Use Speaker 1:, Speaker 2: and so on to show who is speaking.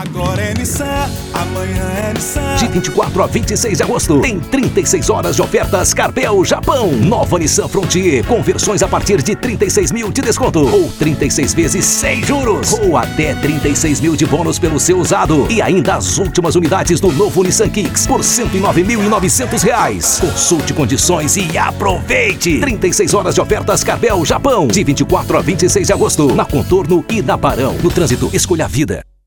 Speaker 1: Agora é Nissan, amanhã é Nissan.
Speaker 2: De 24 a 26 de agosto, tem 36 horas de ofertas Carpel Japão. Nova Nissan Frontier, conversões a partir de 36 mil de desconto. Ou 36 vezes sem juros. Ou até 36 mil de bônus pelo seu usado. E ainda as últimas unidades do novo Nissan Kicks por R$ 109.900. Consulte condições e aproveite. 36 horas de ofertas Carpel Japão. De 24 a 26 de agosto, na Contorno e na Barão. No trânsito, escolha a vida.